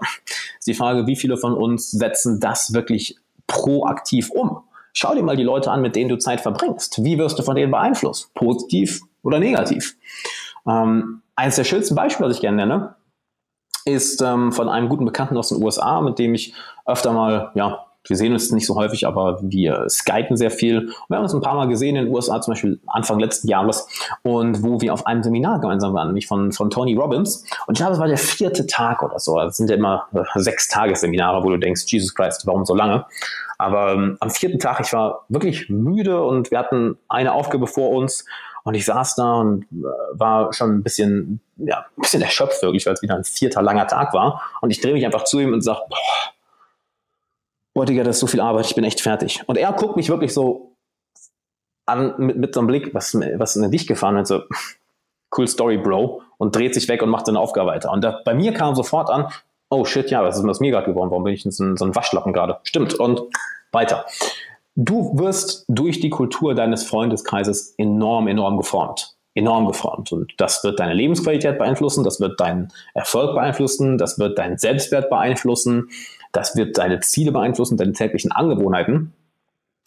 ist die Frage, wie viele von uns setzen das wirklich proaktiv um? Schau dir mal die Leute an, mit denen du Zeit verbringst. Wie wirst du von denen beeinflusst? Positiv oder negativ. Ähm, eines der schönsten Beispiele, was ich gerne nenne, ist ähm, von einem guten Bekannten aus den USA, mit dem ich öfter mal, ja, wir sehen uns nicht so häufig, aber wir skypen sehr viel. Und wir haben uns ein paar Mal gesehen in den USA, zum Beispiel Anfang letzten Jahres, und wo wir auf einem Seminar gemeinsam waren, nämlich von, von Tony Robbins. Und ich glaube, es war der vierte Tag oder so. Das sind ja immer äh, sechs Tagesseminare, wo du denkst, Jesus Christ, warum so lange? Aber ähm, am vierten Tag, ich war wirklich müde und wir hatten eine Aufgabe vor uns und ich saß da und äh, war schon ein bisschen, ja, ein bisschen erschöpft wirklich, weil es wieder ein vierter langer Tag war. Und ich drehe mich einfach zu ihm und sage, boah, boah, Digga, das ist so viel Arbeit, ich bin echt fertig. Und er guckt mich wirklich so an mit, mit so einem Blick, was, was in dich gefahren hat, so, cool Story, Bro, und dreht sich weg und macht seine Aufgabe weiter. Und da, bei mir kam sofort an, oh shit, ja, was ist mit mir gerade geworden? Warum bin ich in so, so ein Waschlappen gerade? Stimmt. Und weiter. Du wirst durch die Kultur deines Freundeskreises enorm, enorm geformt. Enorm geformt. Und das wird deine Lebensqualität beeinflussen, das wird deinen Erfolg beeinflussen, das wird deinen Selbstwert beeinflussen, das wird deine Ziele beeinflussen, deine täglichen Angewohnheiten.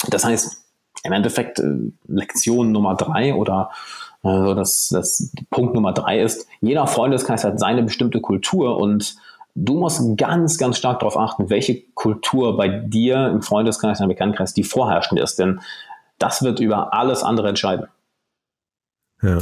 Das heißt, im Endeffekt äh, Lektion Nummer drei oder also das, das Punkt Nummer drei ist, jeder Freundeskreis hat seine bestimmte Kultur und Du musst ganz, ganz stark darauf achten, welche Kultur bei dir im Freundeskreis, im Bekanntenkreis die vorherrschende ist, denn das wird über alles andere entscheiden. Ja.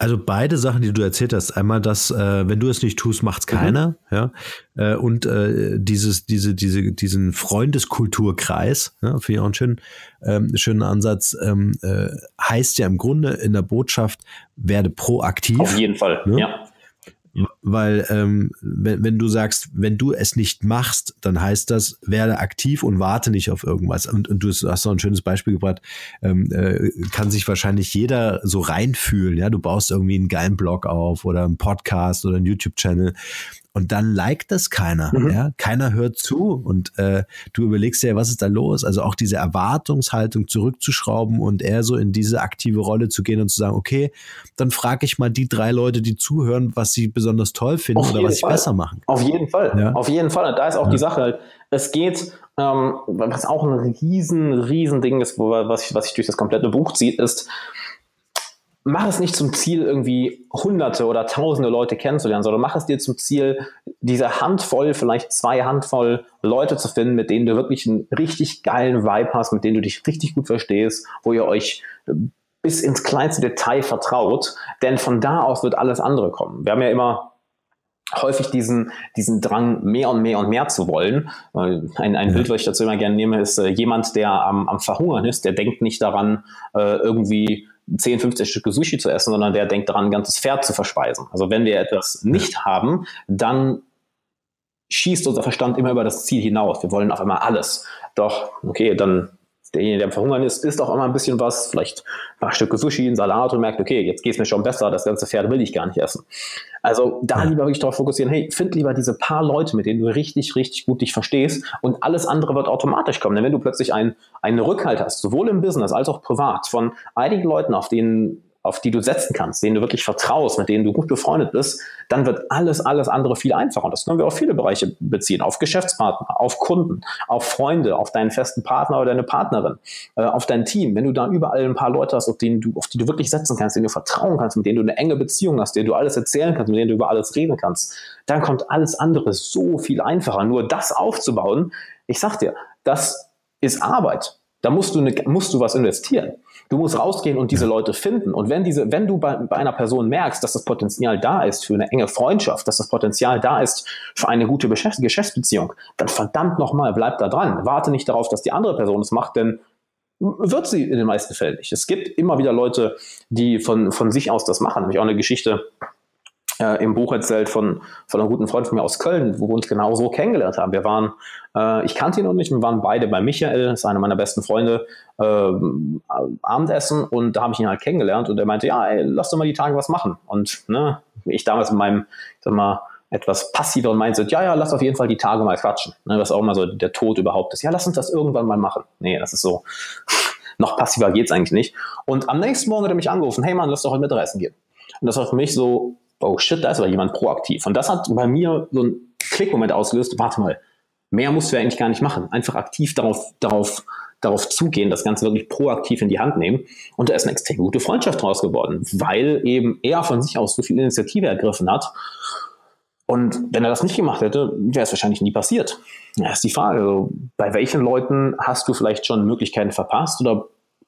Also beide Sachen, die du erzählt hast, einmal das, äh, wenn du es nicht tust, macht's mhm. keiner, mhm. ja, äh, und äh, dieses, diese, diese, diesen Freundeskulturkreis, ja, finde ich auch einen schönen, ähm, schönen Ansatz, ähm, äh, heißt ja im Grunde in der Botschaft, werde proaktiv. Auf jeden Fall, ne? ja. Weil ähm, wenn, wenn du sagst, wenn du es nicht machst, dann heißt das, werde aktiv und warte nicht auf irgendwas. Und, und du hast noch ein schönes Beispiel gebracht, ähm, äh, kann sich wahrscheinlich jeder so reinfühlen. Ja, du baust irgendwie einen geilen Blog auf oder einen Podcast oder einen YouTube-Channel und dann liked das keiner. Mhm. Ja? Keiner hört zu und äh, du überlegst dir, was ist da los? Also auch diese Erwartungshaltung zurückzuschrauben und eher so in diese aktive Rolle zu gehen und zu sagen, okay, dann frage ich mal die drei Leute, die zuhören, was sie besonders toll finden Auf oder was Fall. ich besser machen. Auf jeden Fall. Ja? Auf jeden Fall. Da ist auch ja. die Sache halt, es geht, ähm, was auch ein riesen, riesen Ding ist, wo, was, ich, was sich durch das komplette Buch zieht, ist, mach es nicht zum Ziel, irgendwie hunderte oder tausende Leute kennenzulernen, sondern mach es dir zum Ziel, diese Handvoll, vielleicht zwei Handvoll Leute zu finden, mit denen du wirklich einen richtig geilen Vibe hast, mit denen du dich richtig gut verstehst, wo ihr euch bis ins kleinste Detail vertraut, denn von da aus wird alles andere kommen. Wir haben ja immer häufig diesen, diesen Drang, mehr und mehr und mehr zu wollen. Ein, ein Bild, was ich dazu immer gerne nehme, ist äh, jemand, der am, am Verhungern ist, der denkt nicht daran, äh, irgendwie 10, 15 Stücke Sushi zu essen, sondern der denkt daran, ein ganzes Pferd zu verspeisen. Also wenn wir etwas nicht haben, dann schießt unser Verstand immer über das Ziel hinaus. Wir wollen auf einmal alles. Doch, okay, dann derjenige, der am Verhungern ist, isst auch immer ein bisschen was, vielleicht ein paar Stücke Sushi, ein Salat und merkt, okay, jetzt geht es mir schon besser, das ganze Pferd will ich gar nicht essen. Also da lieber wirklich darauf fokussieren, hey, find lieber diese paar Leute, mit denen du richtig, richtig gut dich verstehst und alles andere wird automatisch kommen. Denn wenn du plötzlich ein, einen Rückhalt hast, sowohl im Business als auch privat, von einigen Leuten, auf denen auf die du setzen kannst, denen du wirklich vertraust, mit denen du gut befreundet bist, dann wird alles, alles andere viel einfacher. Und das können wir auf viele Bereiche beziehen, auf Geschäftspartner, auf Kunden, auf Freunde, auf deinen festen Partner oder deine Partnerin, äh, auf dein Team. Wenn du da überall ein paar Leute hast, auf, denen du, auf die du wirklich setzen kannst, denen du vertrauen kannst, mit denen du eine enge Beziehung hast, denen du alles erzählen kannst, mit denen du über alles reden kannst, dann kommt alles andere so viel einfacher. Nur das aufzubauen, ich sag dir, das ist Arbeit. Da musst du, eine, musst du was investieren. Du musst rausgehen und diese Leute finden. Und wenn diese, wenn du bei, bei einer Person merkst, dass das Potenzial da ist für eine enge Freundschaft, dass das Potenzial da ist für eine gute Geschäftsbeziehung, dann verdammt nochmal, bleib da dran. Warte nicht darauf, dass die andere Person es macht, denn wird sie in den meisten Fällen nicht. Es gibt immer wieder Leute, die von, von sich aus das machen. Nämlich auch eine Geschichte, äh, im Buch erzählt von, von einem guten Freund von mir aus Köln, wo wir uns genau so kennengelernt haben. Wir waren, äh, ich kannte ihn noch nicht, wir waren beide bei Michael, ist einer meiner besten Freunde, äh, Abendessen und da habe ich ihn halt kennengelernt und er meinte, ja, ey, lass doch mal die Tage was machen. Und ne, ich damals in meinem, sag mal, etwas passiveren Mindset, ja, ja, lass auf jeden Fall die Tage mal quatschen. Ne, was auch immer so der Tod überhaupt ist. Ja, lass uns das irgendwann mal machen. Nee, das ist so, noch passiver geht's eigentlich nicht. Und am nächsten Morgen hat er mich angerufen, hey Mann, lass doch heute Mittagessen gehen. Und das war für mich so, oh shit, da ist aber jemand proaktiv. Und das hat bei mir so einen Klickmoment ausgelöst, warte mal, mehr musst du ja eigentlich gar nicht machen. Einfach aktiv darauf, darauf, darauf zugehen, das Ganze wirklich proaktiv in die Hand nehmen. Und da ist eine extrem gute Freundschaft draus geworden, weil eben er von sich aus so viel Initiative ergriffen hat. Und wenn er das nicht gemacht hätte, wäre es wahrscheinlich nie passiert. Da ist die Frage, also, bei welchen Leuten hast du vielleicht schon Möglichkeiten verpasst oder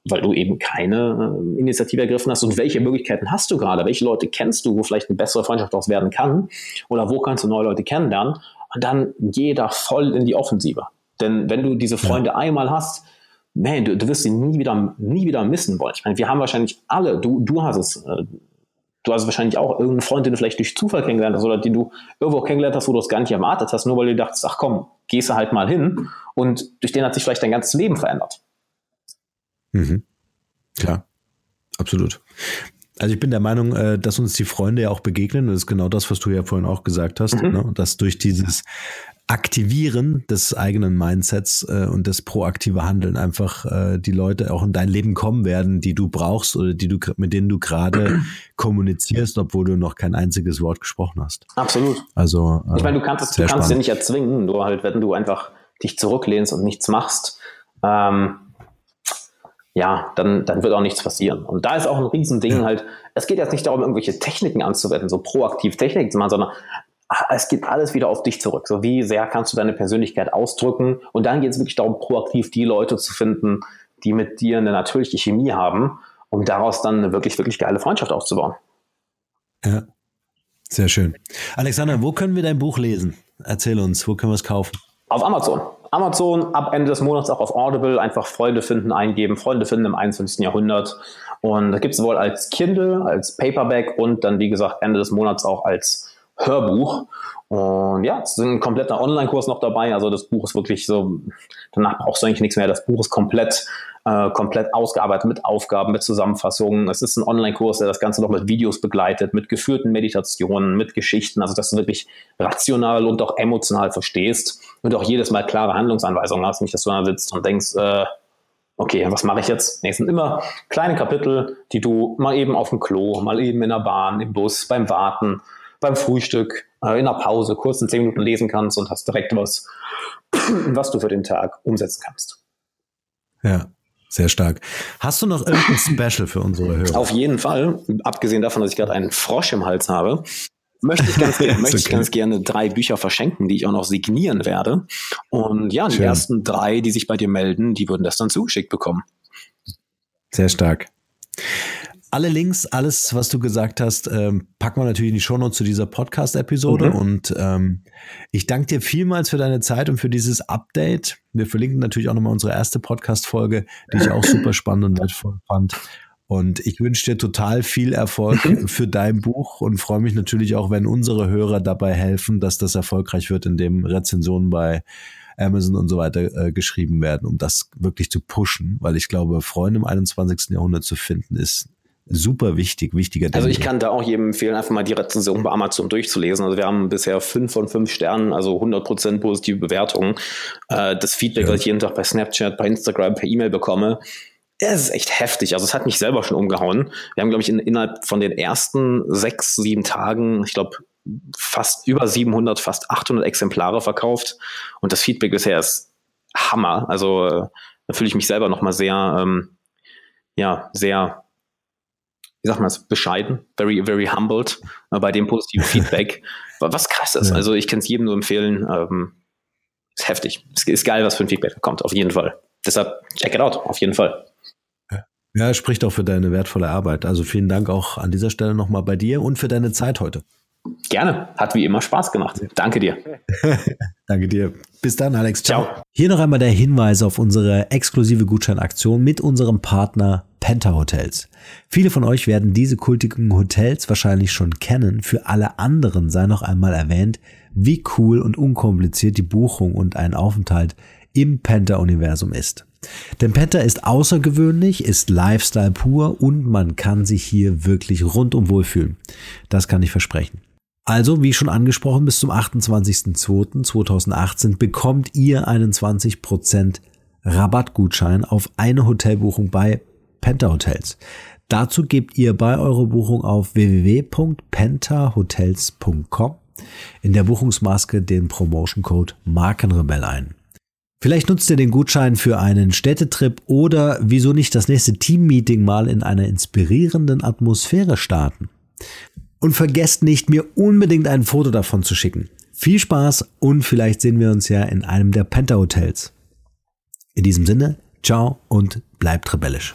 weil du eben keine äh, Initiative ergriffen hast. Und welche Möglichkeiten hast du gerade? Welche Leute kennst du, wo vielleicht eine bessere Freundschaft daraus werden kann? Oder wo kannst du neue Leute kennenlernen? Und dann geh da voll in die Offensive. Denn wenn du diese Freunde ja. einmal hast, man, du, du wirst sie nie wieder, nie wieder missen wollen. Ich meine, wir haben wahrscheinlich alle, du, du hast es, äh, du hast wahrscheinlich auch irgendeinen Freund, den du vielleicht durch Zufall kennengelernt hast oder den du irgendwo kennengelernt hast, wo du es gar nicht erwartet hast, nur weil du dachtest, ach komm, gehst du halt mal hin und durch den hat sich vielleicht dein ganzes Leben verändert. Mhm. Klar, absolut. Also ich bin der Meinung, äh, dass uns die Freunde ja auch begegnen. Das ist genau das, was du ja vorhin auch gesagt hast, mhm. ne? dass durch dieses Aktivieren des eigenen Mindsets äh, und das proaktive Handeln einfach äh, die Leute auch in dein Leben kommen werden, die du brauchst oder die du mit denen du gerade kommunizierst, obwohl du noch kein einziges Wort gesprochen hast. Absolut. Also ich meine, du kannst es, du kannst ja nicht erzwingen, nur halt, wenn du einfach dich zurücklehnst und nichts machst. Ähm, ja, dann, dann wird auch nichts passieren. Und da ist auch ein Riesending halt, es geht jetzt nicht darum, irgendwelche Techniken anzuwenden, so proaktiv Techniken zu machen, sondern ah, es geht alles wieder auf dich zurück. So wie sehr kannst du deine Persönlichkeit ausdrücken? Und dann geht es wirklich darum, proaktiv die Leute zu finden, die mit dir eine natürliche Chemie haben, um daraus dann eine wirklich, wirklich geile Freundschaft aufzubauen. Ja, sehr schön. Alexander, wo können wir dein Buch lesen? Erzähl uns, wo können wir es kaufen? Auf Amazon. Amazon ab Ende des Monats auch auf Audible einfach Freunde finden eingeben, Freunde finden im 21. Jahrhundert. Und da gibt es sowohl als Kindle, als Paperback und dann, wie gesagt, Ende des Monats auch als Hörbuch. Und ja, es ist ein kompletter Online-Kurs noch dabei. Also das Buch ist wirklich so, danach brauchst du eigentlich nichts mehr. Das Buch ist komplett äh, komplett ausgearbeitet mit Aufgaben, mit Zusammenfassungen. Es ist ein Online-Kurs, der das Ganze noch mit Videos begleitet, mit geführten Meditationen, mit Geschichten, also dass du wirklich rational und auch emotional verstehst und auch jedes Mal klare Handlungsanweisungen hast, nicht, dass du da sitzt und denkst, äh, okay, was mache ich jetzt? Nee, es sind immer kleine Kapitel, die du mal eben auf dem Klo, mal eben in der Bahn, im Bus, beim Warten, beim Frühstück, äh, in der Pause kurz in zehn Minuten lesen kannst und hast direkt was, was du für den Tag umsetzen kannst. Ja, sehr stark. Hast du noch irgendein Special für unsere Hörer? Auf jeden Fall. Abgesehen davon, dass ich gerade einen Frosch im Hals habe, möchte ich ganz, gerne, möchte okay. ich ganz gerne drei Bücher verschenken, die ich auch noch signieren werde. Und ja, die Schön. ersten drei, die sich bei dir melden, die würden das dann zugeschickt bekommen. Sehr stark. Alle Links, alles, was du gesagt hast, ähm, packen wir natürlich in die Shownotes zu dieser Podcast-Episode. Mhm. Und ähm, ich danke dir vielmals für deine Zeit und für dieses Update. Wir verlinken natürlich auch nochmal unsere erste Podcast-Folge, die ich auch super spannend und wertvoll fand. Und ich wünsche dir total viel Erfolg mhm. für dein Buch und freue mich natürlich auch, wenn unsere Hörer dabei helfen, dass das erfolgreich wird, indem Rezensionen bei Amazon und so weiter äh, geschrieben werden, um das wirklich zu pushen, weil ich glaube, Freunde im 21. Jahrhundert zu finden, ist super wichtig, wichtiger Also ich kann da auch jedem empfehlen, einfach mal die Rezension bei Amazon durchzulesen. Also wir haben bisher fünf von fünf Sternen, also 100% positive Bewertungen. Äh, das Feedback, ja. das ich jeden Tag bei Snapchat, bei Instagram, per E-Mail bekomme, es ist echt heftig. Also es hat mich selber schon umgehauen. Wir haben, glaube ich, in, innerhalb von den ersten sechs, sieben Tagen, ich glaube, fast über 700, fast 800 Exemplare verkauft. Und das Feedback bisher ist Hammer. Also äh, da fühle ich mich selber nochmal sehr, ähm, ja, sehr wie sagt man das, bescheiden, very, very humbled äh, bei dem positiven Feedback. Was krass ist. Ja. Also ich kann es jedem nur empfehlen. Ähm, ist heftig. Ist, ist geil, was für ein Feedback kommt, auf jeden Fall. Deshalb check it out, auf jeden Fall. Ja, spricht auch für deine wertvolle Arbeit. Also vielen Dank auch an dieser Stelle nochmal bei dir und für deine Zeit heute. Gerne. Hat wie immer Spaß gemacht. Danke dir. Danke dir. Bis dann, Alex. Ciao. Ciao. Hier noch einmal der Hinweis auf unsere exklusive Gutscheinaktion mit unserem Partner Penta Hotels. Viele von euch werden diese kultigen Hotels wahrscheinlich schon kennen. Für alle anderen sei noch einmal erwähnt, wie cool und unkompliziert die Buchung und ein Aufenthalt im Penta-Universum ist. Denn Penta ist außergewöhnlich, ist Lifestyle pur und man kann sich hier wirklich rundum wohlfühlen. Das kann ich versprechen. Also, wie schon angesprochen, bis zum 28.02.2018 bekommt ihr einen 20% Rabattgutschein auf eine Hotelbuchung bei Penta Hotels. Dazu gebt ihr bei eurer Buchung auf www.pentahotels.com in der Buchungsmaske den Promotion Code Markenrebell ein. Vielleicht nutzt ihr den Gutschein für einen Städtetrip oder wieso nicht das nächste Teammeeting mal in einer inspirierenden Atmosphäre starten. Und vergesst nicht, mir unbedingt ein Foto davon zu schicken. Viel Spaß und vielleicht sehen wir uns ja in einem der Penta Hotels. In diesem Sinne, ciao und bleibt rebellisch.